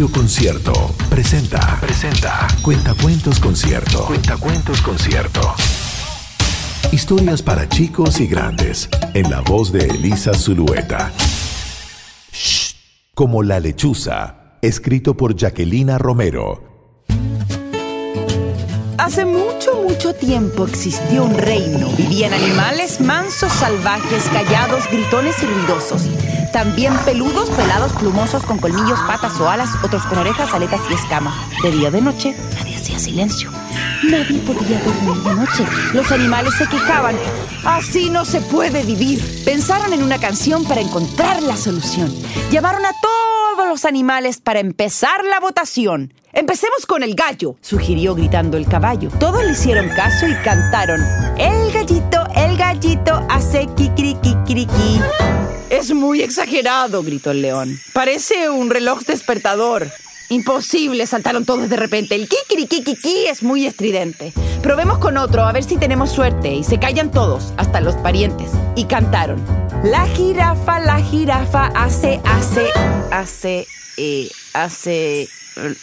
Radio Concierto presenta. Presenta. Cuentacuentos Concierto. Cuentacuentos Concierto. Historias para chicos y grandes. En la voz de Elisa Zulueta. Shh, como la lechuza. Escrito por Jacquelina Romero. Hace mucho, mucho tiempo existió un reino. Vivían animales mansos, salvajes, callados, gritones y ruidosos. También peludos, pelados, plumosos, con colmillos, patas o alas, otros con orejas, aletas y escamas. De día o de noche, nadie hacía silencio. Nadie podía dormir de noche. Los animales se quejaban. Así no se puede vivir. Pensaron en una canción para encontrar la solución. Llamaron a todos los animales para empezar la votación. Empecemos con el gallo, sugirió gritando el caballo. Todos le hicieron caso y cantaron. El gallito, el gallito hace kikirikikiriki. Es muy exagerado, gritó el león. Parece un reloj despertador. Imposible, saltaron todos de repente. El kikirikikiki es muy estridente. Probemos con otro, a ver si tenemos suerte. Y se callan todos, hasta los parientes. Y cantaron. La jirafa, la jirafa hace, hace, hace, eh, hace...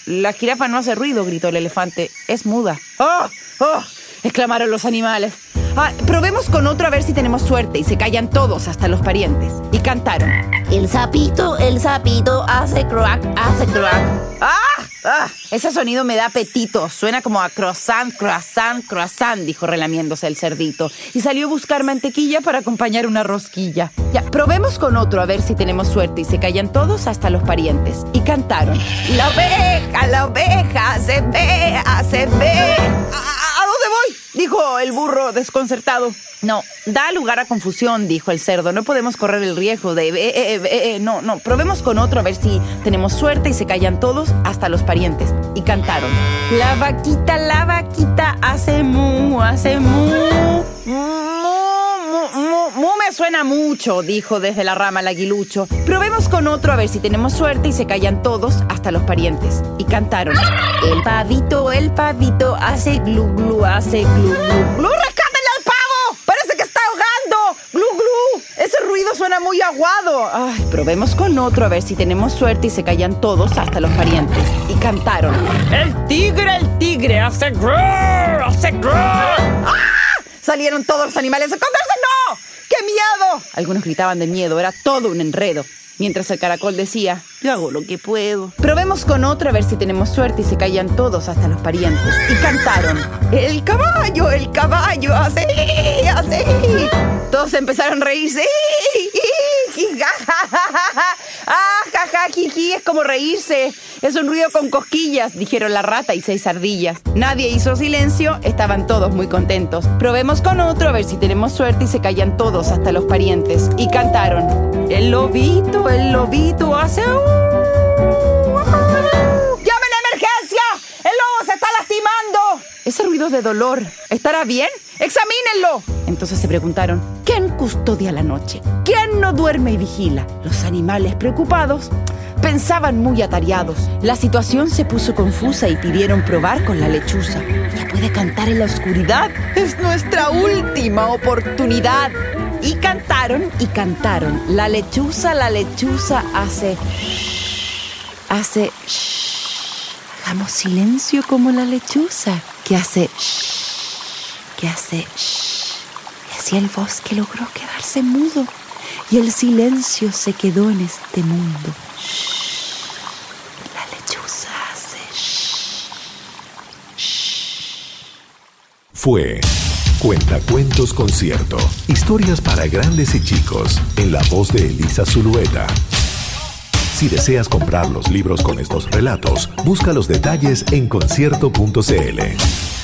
La jirafa no hace ruido, gritó el elefante. Es muda. ¡Oh! ¡Oh! exclamaron los animales. Ah, probemos con otro a ver si tenemos suerte. Y se callan todos, hasta los parientes. Y cantaron. El sapito, el sapito hace croac, hace croac. ¡Ah! ¡Ah! Ese sonido me da apetito. Suena como a croissant, croissant, croissant, dijo relamiéndose el cerdito. Y salió a buscar mantequilla para acompañar una rosquilla. Ya, probemos con otro a ver si tenemos suerte. Y se callan todos hasta los parientes. Y cantaron. La oveja, la oveja, se ve, se ve. El burro desconcertado. No, da lugar a confusión, dijo el cerdo. No podemos correr el riesgo de... eh, eh, eh, eh, no, no, probemos con otro a ver si tenemos suerte y se callan todos, hasta los parientes. Y cantaron. La vaquita, la vaquita hace mu, hace mu me suena mucho, dijo desde la rama el aguilucho. Probemos con otro a ver si tenemos suerte y se callan todos, hasta los parientes. Y cantaron. El pavito, el pavito hace glu glu, hace glu glu. ¡Glu, rescátenle al pavo! ¡Parece que está ahogando! ¡Glu glu! Ese ruido suena muy aguado. Ay, probemos con otro a ver si tenemos suerte y se callan todos, hasta los parientes. Y cantaron. El tigre, el tigre hace grrr, hace grrr. ¡Ah! Salieron todos los animales. ¡Esconderse no! ¡Qué miedo! Algunos gritaban de miedo, era todo un enredo. Mientras el caracol decía, yo hago lo que puedo. Probemos con otro a ver si tenemos suerte y se callan todos hasta los parientes. Y cantaron, el caballo, el caballo, así, así. Todos empezaron a reírse. Ah, ja, ja, jiji, es como reírse. Es un ruido con cosquillas, dijeron la rata y seis ardillas. Nadie hizo silencio, estaban todos muy contentos. Probemos con otro a ver si tenemos suerte y se callan todos hasta los parientes. Y cantaron, el lobito, el lobito hace... uh, De dolor. ¿Estará bien? ¡Examínenlo! Entonces se preguntaron, ¿quién custodia la noche? ¿Quién no duerme y vigila? Los animales preocupados pensaban muy atareados. La situación se puso confusa y pidieron probar con la lechuza. ¿Ya puede cantar en la oscuridad? Es nuestra última oportunidad. Y cantaron y cantaron. La lechuza, la lechuza hace... Hace... Hagamos silencio como la lechuza, que hace... que hace... Y así el bosque logró quedarse mudo y el silencio se quedó en este mundo. La lechuza hace... Fue Cuentacuentos Concierto. Historias para grandes y chicos. En la voz de Elisa Zulueta. Si deseas comprar los libros con estos relatos, busca los detalles en concierto.cl.